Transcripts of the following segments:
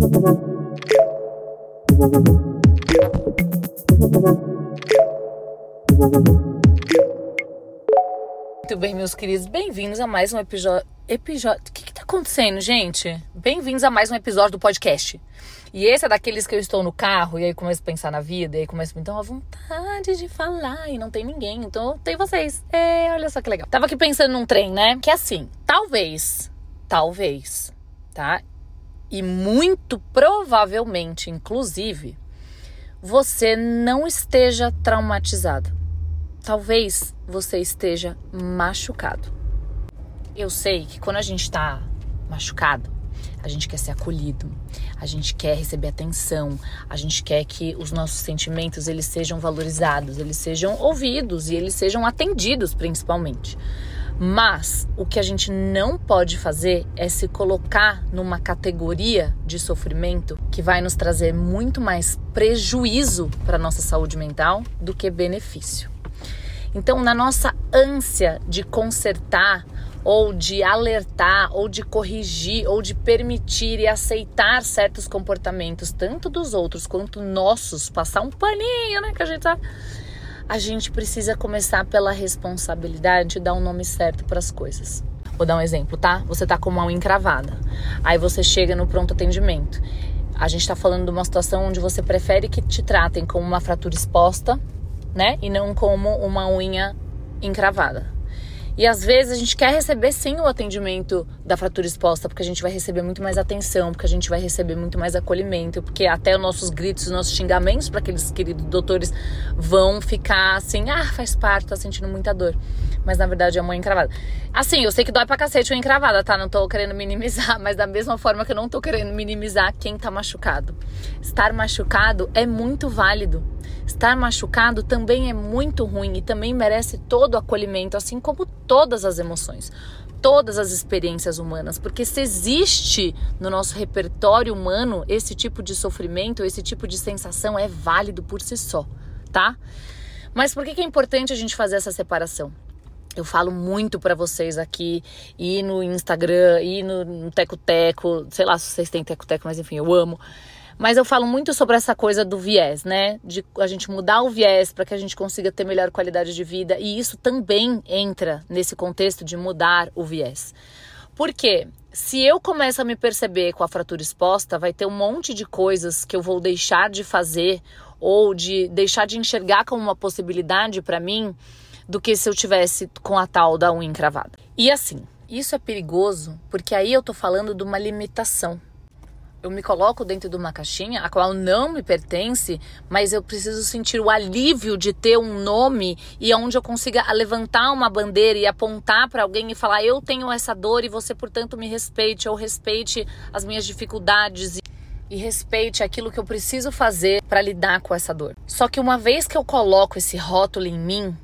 Muito bem, meus queridos, bem-vindos a mais um episódio. Episódio. O que, que tá acontecendo, gente? Bem-vindos a mais um episódio do podcast. E esse é daqueles que eu estou no carro e aí começo a pensar na vida, e aí começo a me dar uma vontade de falar e não tem ninguém, então tem vocês. É, olha só que legal. Tava aqui pensando num trem, né? Que é assim, talvez, talvez, tá? E muito provavelmente, inclusive, você não esteja traumatizado. Talvez você esteja machucado. Eu sei que quando a gente está machucado, a gente quer ser acolhido, a gente quer receber atenção, a gente quer que os nossos sentimentos eles sejam valorizados, eles sejam ouvidos e eles sejam atendidos principalmente. Mas o que a gente não pode fazer é se colocar numa categoria de sofrimento que vai nos trazer muito mais prejuízo para nossa saúde mental do que benefício. Então, na nossa ânsia de consertar ou de alertar, ou de corrigir, ou de permitir e aceitar certos comportamentos, tanto dos outros quanto nossos, passar um paninho, né? Que a gente sabe a gente precisa começar pela responsabilidade de dar um nome certo para as coisas. Vou dar um exemplo, tá? Você tá com unha encravada. Aí você chega no pronto atendimento. A gente tá falando de uma situação onde você prefere que te tratem como uma fratura exposta, né? E não como uma unha encravada. E às vezes a gente quer receber sim o atendimento da fratura exposta, porque a gente vai receber muito mais atenção, porque a gente vai receber muito mais acolhimento, porque até os nossos gritos, os nossos xingamentos para aqueles queridos doutores vão ficar assim: ah, faz parte, tá sentindo muita dor. Mas na verdade é uma encravada. Assim, eu sei que dói pra cacete uma encravada, tá? Não tô querendo minimizar, mas da mesma forma que eu não tô querendo minimizar quem tá machucado. Estar machucado é muito válido. Estar machucado também é muito ruim e também merece todo o acolhimento, assim como todas as emoções, todas as experiências humanas, porque se existe no nosso repertório humano esse tipo de sofrimento, esse tipo de sensação é válido por si só, tá? Mas por que é importante a gente fazer essa separação? Eu falo muito para vocês aqui, e no Instagram, e no Teco Teco, sei lá se vocês têm Teco Teco, mas enfim, eu amo. Mas eu falo muito sobre essa coisa do viés, né? De a gente mudar o viés para que a gente consiga ter melhor qualidade de vida. E isso também entra nesse contexto de mudar o viés. Porque se eu começo a me perceber com a fratura exposta, vai ter um monte de coisas que eu vou deixar de fazer ou de deixar de enxergar como uma possibilidade para mim do que se eu tivesse com a tal da unha encravada. E assim, isso é perigoso porque aí eu tô falando de uma limitação eu me coloco dentro de uma caixinha a qual não me pertence, mas eu preciso sentir o alívio de ter um nome e onde eu consiga levantar uma bandeira e apontar para alguém e falar: eu tenho essa dor e você, portanto, me respeite ou respeite as minhas dificuldades e, e respeite aquilo que eu preciso fazer para lidar com essa dor. Só que uma vez que eu coloco esse rótulo em mim,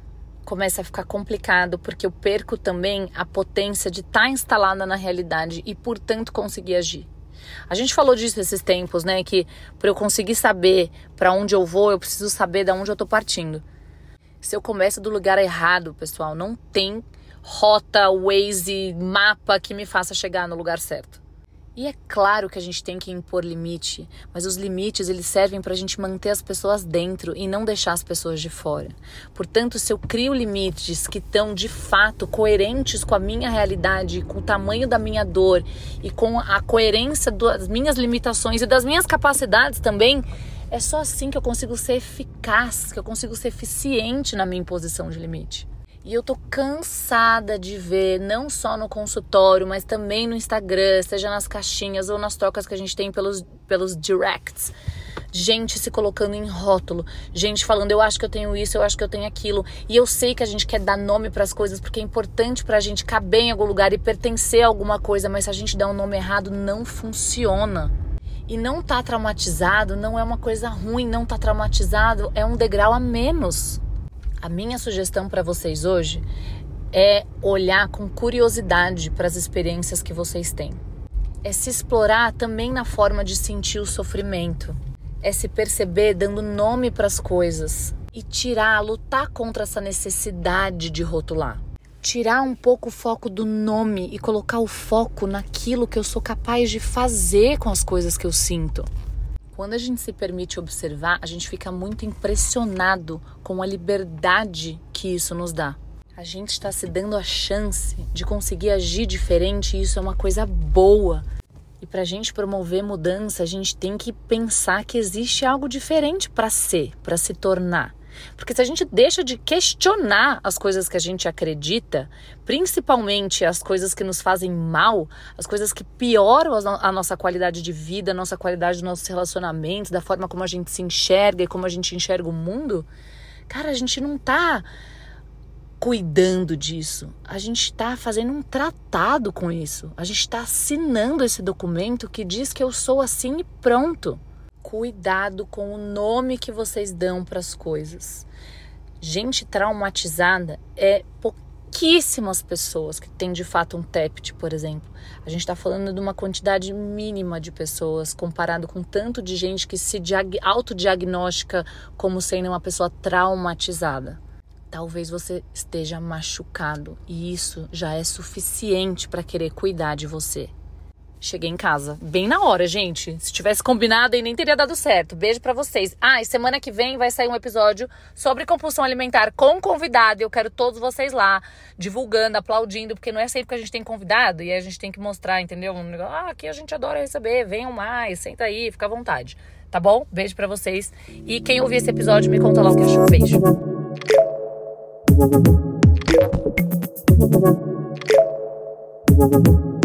começa a ficar complicado porque eu perco também a potência de estar tá instalada na realidade e, portanto, conseguir agir. A gente falou disso esses tempos, né? Que para eu conseguir saber para onde eu vou, eu preciso saber de onde eu tô partindo. Se eu começo do lugar errado, pessoal, não tem rota, Waze, mapa que me faça chegar no lugar certo. E é claro que a gente tem que impor limite, mas os limites eles servem para a gente manter as pessoas dentro e não deixar as pessoas de fora. Portanto, se eu crio limites que estão de fato coerentes com a minha realidade, com o tamanho da minha dor e com a coerência das minhas limitações e das minhas capacidades também, é só assim que eu consigo ser eficaz, que eu consigo ser eficiente na minha imposição de limite. E eu tô cansada de ver, não só no consultório, mas também no Instagram, seja nas caixinhas ou nas trocas que a gente tem pelos, pelos directs. Gente se colocando em rótulo, gente falando eu acho que eu tenho isso, eu acho que eu tenho aquilo. E eu sei que a gente quer dar nome para as coisas porque é importante para a gente caber em algum lugar e pertencer a alguma coisa, mas se a gente dá um nome errado, não funciona. E não tá traumatizado não é uma coisa ruim, não tá traumatizado é um degrau a menos. A minha sugestão para vocês hoje é olhar com curiosidade para as experiências que vocês têm. É se explorar também na forma de sentir o sofrimento. É se perceber dando nome para as coisas e tirar, lutar contra essa necessidade de rotular. tirar um pouco o foco do nome e colocar o foco naquilo que eu sou capaz de fazer com as coisas que eu sinto. Quando a gente se permite observar, a gente fica muito impressionado com a liberdade que isso nos dá. A gente está se dando a chance de conseguir agir diferente e isso é uma coisa boa. E para a gente promover mudança, a gente tem que pensar que existe algo diferente para ser, para se tornar. Porque se a gente deixa de questionar as coisas que a gente acredita, principalmente as coisas que nos fazem mal, as coisas que pioram a nossa qualidade de vida, a nossa qualidade dos nossos relacionamentos, da forma como a gente se enxerga e como a gente enxerga o mundo, cara, a gente não tá cuidando disso. A gente está fazendo um tratado com isso. A gente está assinando esse documento que diz que eu sou assim e pronto cuidado com o nome que vocês dão para as coisas. Gente traumatizada é pouquíssimas pessoas que têm de fato um TEPT, por exemplo. A gente está falando de uma quantidade mínima de pessoas comparado com tanto de gente que se autodiagnostica como sendo uma pessoa traumatizada. Talvez você esteja machucado e isso já é suficiente para querer cuidar de você. Cheguei em casa, bem na hora, gente. Se tivesse combinado, aí nem teria dado certo. Beijo para vocês. Ah, e semana que vem vai sair um episódio sobre compulsão alimentar com convidado. Eu quero todos vocês lá, divulgando, aplaudindo, porque não é sempre que a gente tem convidado e a gente tem que mostrar, entendeu? Ah, aqui a gente adora receber, venham mais, senta aí, fica à vontade. Tá bom? Beijo para vocês. E quem ouvir esse episódio, me conta lá o que achou. Beijo. Beijo.